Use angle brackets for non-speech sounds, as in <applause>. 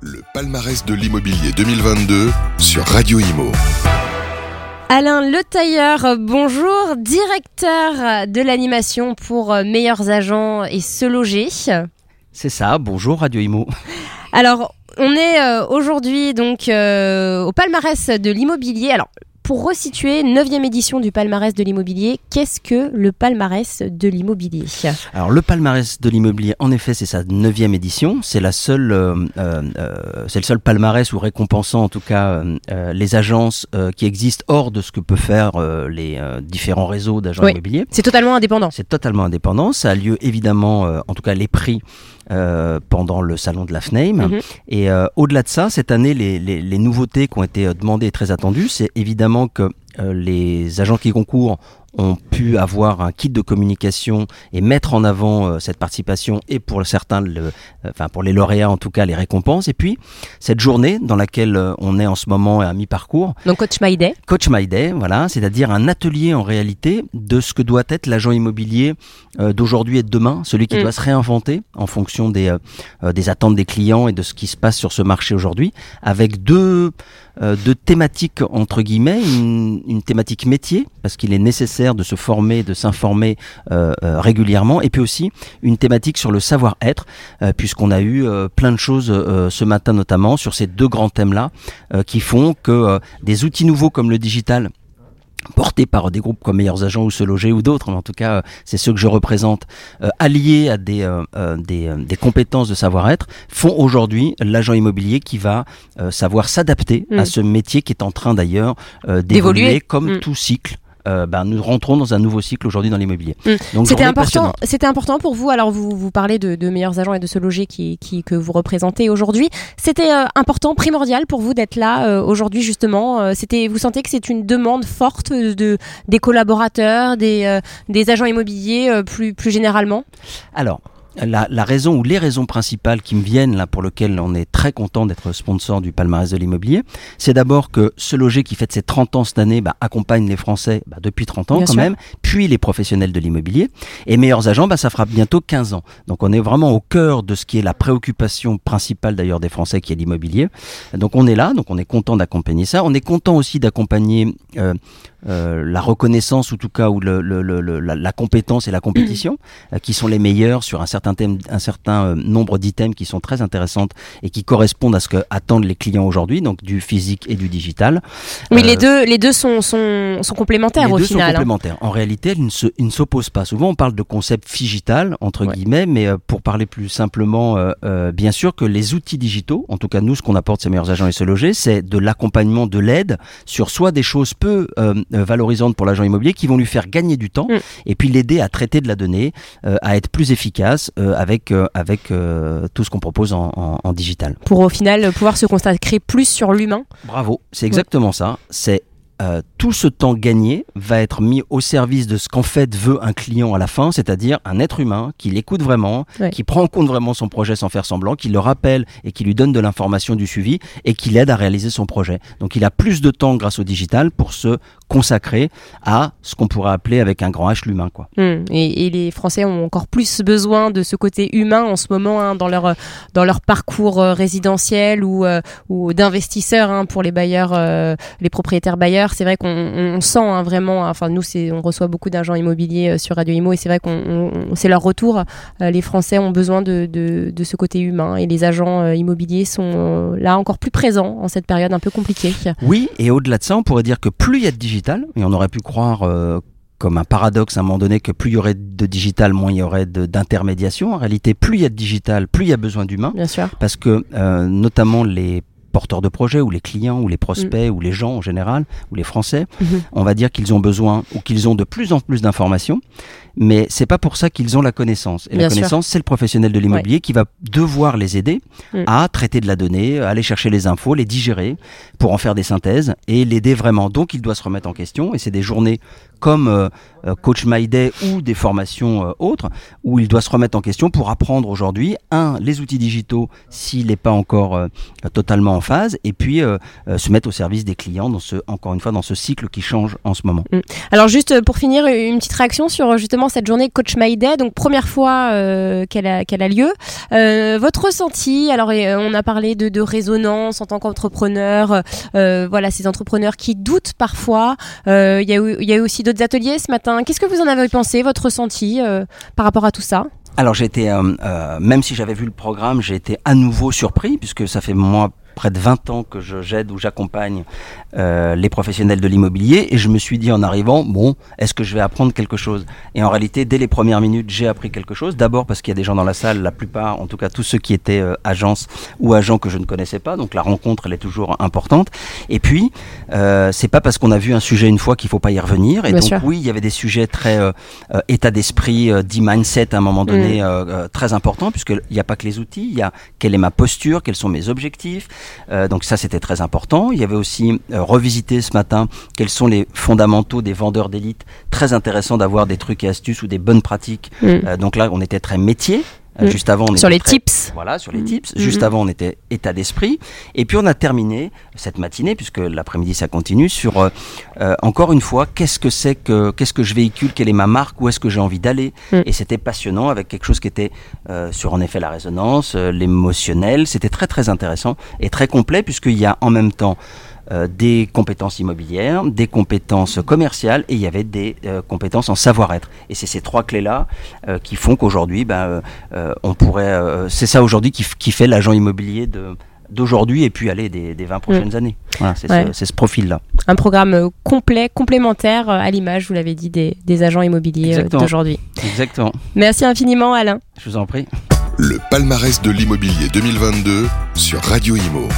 Le palmarès de l'immobilier 2022 sur Radio Imo. Alain Le Tailleur, bonjour, directeur de l'animation pour Meilleurs Agents et Se Loger. C'est ça, bonjour Radio Imo. Alors, on est euh, aujourd'hui donc euh, au palmarès de l'immobilier. Alors, pour resituer, 9e édition du palmarès de l'immobilier, qu'est-ce que le palmarès de l'immobilier? Alors le palmarès de l'immobilier, en effet, c'est sa 9e édition. C'est la seule, euh, euh, euh, c'est le seul palmarès ou récompensant en tout cas les agences qui existent hors de ce que peut faire les différents réseaux d'agents immobiliers. C'est totalement indépendant. C'est totalement indépendant. Ça a lieu évidemment, en tout cas les prix euh, pendant le salon de la FNAME. Mhm. Et euh, au-delà de ça, cette année, les, les, les, nouveautés qui ont été euh, demandées et très attendues, c'est évidemment que les agents qui concourent ont pu avoir un kit de communication et mettre en avant euh, cette participation et pour certains, le, euh, enfin pour les lauréats en tout cas, les récompenses. Et puis cette journée dans laquelle euh, on est en ce moment à mi-parcours. Donc Coach My Day. Coach My Day, voilà, c'est-à-dire un atelier en réalité de ce que doit être l'agent immobilier d'aujourd'hui et de demain, celui qui mm. doit se réinventer en fonction des, des attentes des clients et de ce qui se passe sur ce marché aujourd'hui, avec deux, deux thématiques entre guillemets, une, une thématique métier parce qu'il est nécessaire de se former, de s'informer euh, euh, régulièrement, et puis aussi une thématique sur le savoir-être, euh, puisqu'on a eu plein de choses ce matin notamment sur ces deux grands thèmes-là, qui font que des outils nouveaux comme le digital portés par des groupes comme Meilleurs Agents ou Se Loger ou d'autres, mais en tout cas c'est ceux que je représente, alliés à des, des, compétences de savoir-être, font aujourd'hui l'agent immobilier qui va savoir s'adapter à mm. ce métier qui est en train d'ailleurs d'évoluer comme mm. tout cycle. Euh, ben, nous rentrons dans un nouveau cycle aujourd'hui dans l'immobilier. Mmh. C'était important, c'était important pour vous. Alors vous, vous parlez de, meilleurs agents et de se loger qui, qui que vous représentez aujourd'hui. C'était euh, important, primordial pour vous d'être là euh, aujourd'hui justement. c'était, vous sentez que c'est une demande forte de des collaborateurs, des, des agents immobiliers plus plus généralement? Alors la, raison ou les raisons principales qui me viennent là pour lesquelles on est très content d'être sponsor du palmarès de l'immobilier, c'est d'abord que ce loger qui fête ses 30 ans cette année bah, accompagne les Français bah, depuis 30 ans quand même, puis les professionnels de l'immobilier. Et meilleurs agents, bah, ça fera bientôt 15 ans. Donc on est vraiment au cœur de ce qui est la préoccupation principale d'ailleurs des Français qui est l'immobilier. Donc on est là, donc on est content d'accompagner ça. On est content aussi d'accompagner euh, euh, la reconnaissance, ou en tout cas, ou le, la, compétence et la compétition, <clears throat> euh, qui sont les meilleurs sur un certain, thème, un certain euh, nombre d'items qui sont très intéressantes et qui correspondent à ce que attendent les clients aujourd'hui, donc du physique et du digital. Oui, les deux, les deux sont, sont, sont complémentaires les au deux final. Sont hein. En réalité, ils ne s'opposent pas. Souvent, on parle de concept digital entre guillemets, mais pour parler plus simplement, bien sûr que les outils digitaux, en tout cas nous, ce qu'on apporte ces meilleurs agents et se loger, c'est de l'accompagnement, de l'aide sur soit des choses peu euh, valorisantes pour l'agent immobilier qui vont lui faire gagner du temps mm. et puis l'aider à traiter de la donnée, euh, à être plus efficace euh, avec, avec tout ce qu'on propose en, en, digital. Pour au final pouvoir se consacrer plus sur l'humain. Bravo, c'est exactement ça. C'est euh, tout ce temps gagné va être mis au service de ce qu'en fait veut un client à la fin, c'est-à-dire un être humain qui l'écoute vraiment, qui prend en compte vraiment son projet sans faire semblant, qui le rappelle et qui lui donne de l'information du suivi et qui l'aide à réaliser son projet. Donc il a plus de temps grâce au digital pour se consacrer à ce qu'on pourrait appeler avec un grand H l'humain. quoi. Hum, et, les Français ont encore plus besoin de ce côté humain en ce moment hein, dans, leur, dans leur parcours euh, résidentiel ou, euh, ou d'investisseurs hein, pour les bailleurs, les propriétaires bailleurs c'est vrai qu'on sent hein, vraiment, enfin nous, on reçoit beaucoup d'agents immobiliers euh, sur Radio Imo et c'est vrai qu'on c'est leur retour. Euh, les Français ont besoin de, ce côté humain et les agents euh, immobiliers sont là encore plus présents en cette période un peu compliquée. Oui, et au-delà de ça, on pourrait dire que plus il y a de digital, et on aurait pu croire comme un paradoxe à un moment donné que plus il y aurait de digital, moins il y aurait d'intermédiation. En réalité, plus il y a de digital, plus il y a besoin d'humain. Bien sûr. Parce que notamment les porteurs de projets ou les clients ou les prospects mm. ou les gens en général ou les Français, mm-hmm. on va dire qu'ils ont besoin ou qu'ils ont de plus en plus d'informations, mais c'est pas pour ça qu'ils ont la connaissance. Et la connaissance, c'est le professionnel de l'immobilier qui va devoir les aider mm. à traiter de la donnée, à aller chercher les infos, les digérer pour en faire des synthèses et l'aider vraiment. Donc il doit se remettre en question et c'est des journées comme euh, euh, Coach My Day ou des formations euh, autres, où il doit se remettre en question pour apprendre aujourd'hui, un, les outils digitaux s'il n'est pas encore totalement en phase et puis se mettre au service des clients dans ce, encore une fois, dans ce cycle qui change en ce moment. Mm. Alors juste pour finir, une petite réaction sur justement cette journée Coach My Day, donc première fois qu'elle a, lieu. votre ressenti, alors on a parlé de, de résonance en tant qu'entrepreneur, voilà ces entrepreneurs qui doutent parfois. Il y, a eu, y a eu aussi d'autres ateliers ce matin. Qu'est-ce que vous en avez pensé, votre ressenti par rapport à tout ça? Alors euh, euh, même si j'avais vu le programme, j'ai été à nouveau surpris puisque ça fait moi près de 20 ans que j'aide ou j'accompagne euh, les professionnels de l'immobilier et je me suis dit en arrivant, bon, est-ce que je vais apprendre quelque chose? Et en réalité, dès les premières minutes, j'ai appris quelque chose. D'abord parce qu'il y a des gens dans la salle, la plupart, en tout cas tous ceux qui étaient euh, agences ou agents que je ne connaissais pas, donc la rencontre, elle est toujours importante. Et puis, euh, c'est pas parce qu'on a vu un sujet une fois qu'il faut pas y revenir. Et donc oui, il y avait des sujets très euh, état d'esprit, dit mindset à un moment donné mm. très important puisqu'il n'y a pas que les outils, il y a quelle est ma posture, quels sont mes objectifs, euh, donc ça, c'était très important. Il y avait aussi euh, revisité ce matin quels sont les fondamentaux des vendeurs d'élite. Très intéressant d'avoir des trucs et astuces ou des bonnes pratiques. Mm. Euh, donc là, on était très métier. Mm. Juste avant, on sur les tips. Voilà, sur les mm. tips. Juste avant, on était état d'esprit. Et puis, on a terminé cette matinée, puisque l'après-midi, ça continue, sur euh, euh, encore une fois, qu'est-ce que c'est que, qu'est-ce que je véhicule, quelle est ma marque, où est-ce que j'ai envie d'aller. Mm. Et c'était passionnant avec quelque chose qui était euh, sur, en effet, la résonance, l'émotionnel. C'était très, très intéressant et très complet, puisqu'il y a en même temps euh, des compétences immobilières, des compétences commerciales et il y avait des euh, compétences en savoir-être. Et c'est ces trois clés-là euh, qui font qu'aujourd'hui, ben, on pourrait, c'est ça aujourd'hui qui, qui, fait l'agent immobilier de d'aujourd'hui et puis aller des, des 20 prochaines mm. années. Voilà, c'est ce, ce profil-là. Un programme complet, complémentaire à l'image, vous l'avez dit, des, des, agents immobiliers d'aujourd'hui. Exactement. Merci infiniment, Alain. Je vous en prie. Le palmarès de l'immobilier 2022 sur Radio Imo.